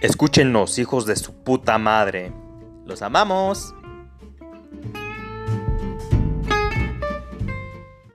Escúchennos, hijos de su puta madre. Los amamos.